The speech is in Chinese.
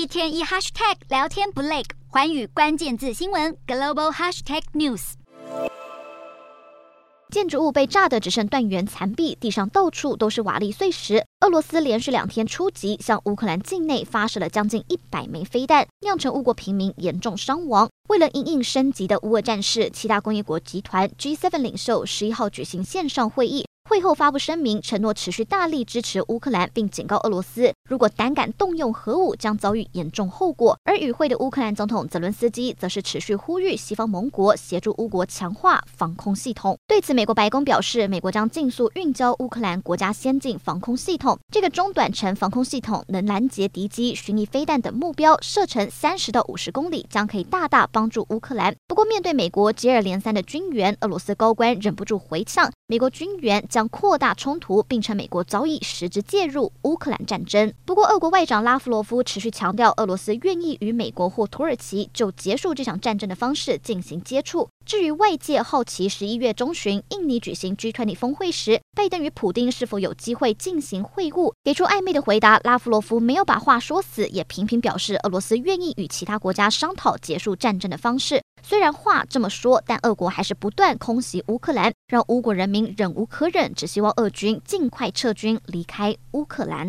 一天一 hashtag 聊天不累，寰宇关键字新闻 global hashtag news。建筑物被炸得只剩断垣残壁，地上到处都是瓦砾碎石。俄罗斯连续两天出击，向乌克兰境内发射了将近一百枚飞弹，酿成乌国平民严重伤亡。为了因应升级的乌俄战事，七大工业国集团 G7 领袖十一号举行线上会议。会后发布声明，承诺持续大力支持乌克兰，并警告俄罗斯，如果胆敢动用核武，将遭遇严重后果。而与会的乌克兰总统泽伦斯基则是持续呼吁西方盟国协助乌国强化防空系统。对此，美国白宫表示，美国将尽速运交乌克兰国家先进防空系统。这个中短程防空系统能拦截敌机、巡弋飞弹等目标，射程三十到五十公里，将可以大大帮助乌克兰。不过，面对美国接二连三的军援，俄罗斯高官忍不住回呛，美国军援将扩大冲突，并称美国早已实质介入乌克兰战争。不过，俄国外长拉夫罗夫持续强调，俄罗斯愿意与美国或土耳其就结束这场战争的方式进行接触。至于外界好奇十一月中旬印尼举行 G20 峰会时，拜登与普丁是否有机会进行会晤，给出暧昧的回答。拉夫罗夫没有把话说死，也频频表示俄罗斯愿意与其他国家商讨结束战争的方式。虽然话这么说，但俄国还是不断空袭乌克兰，让乌国人民忍无可忍。只希望俄军尽快撤军离开乌克兰。